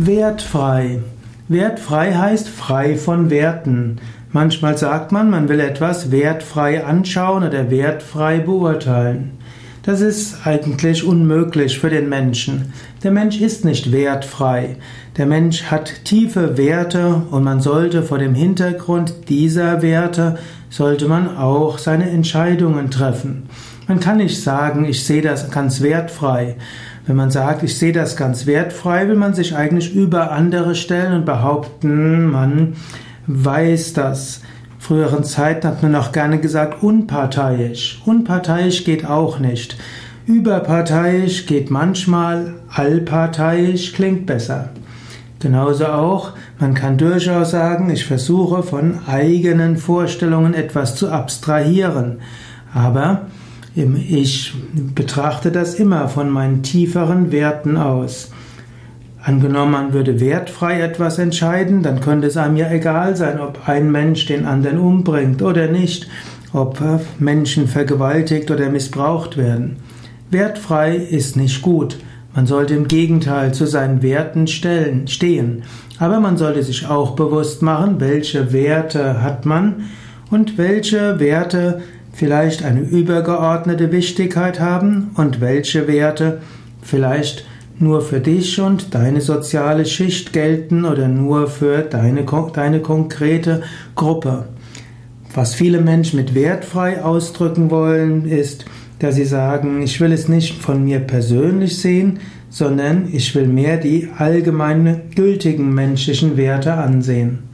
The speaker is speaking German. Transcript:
Wertfrei. Wertfrei heißt frei von Werten. Manchmal sagt man, man will etwas wertfrei anschauen oder wertfrei beurteilen. Das ist eigentlich unmöglich für den Menschen. Der Mensch ist nicht wertfrei. Der Mensch hat tiefe Werte und man sollte vor dem Hintergrund dieser Werte sollte man auch seine Entscheidungen treffen. Man kann nicht sagen, ich sehe das ganz wertfrei. Wenn man sagt, ich sehe das ganz wertfrei, will man sich eigentlich über andere stellen und behaupten, man weiß das. Früheren Zeiten hat man auch gerne gesagt unparteiisch. Unparteiisch geht auch nicht. Überparteiisch geht manchmal, allparteiisch klingt besser. Genauso auch, man kann durchaus sagen, ich versuche von eigenen Vorstellungen etwas zu abstrahieren. Aber ich betrachte das immer von meinen tieferen Werten aus. Angenommen, man würde wertfrei etwas entscheiden, dann könnte es einem ja egal sein, ob ein Mensch den anderen umbringt oder nicht, ob Menschen vergewaltigt oder missbraucht werden. Wertfrei ist nicht gut. Man sollte im Gegenteil zu seinen Werten stellen, stehen. Aber man sollte sich auch bewusst machen, welche Werte hat man und welche Werte vielleicht eine übergeordnete Wichtigkeit haben und welche Werte vielleicht nur für dich und deine soziale Schicht gelten oder nur für deine, deine konkrete Gruppe. Was viele Menschen mit wertfrei ausdrücken wollen, ist, dass sie sagen, ich will es nicht von mir persönlich sehen, sondern ich will mehr die allgemeinen gültigen menschlichen Werte ansehen.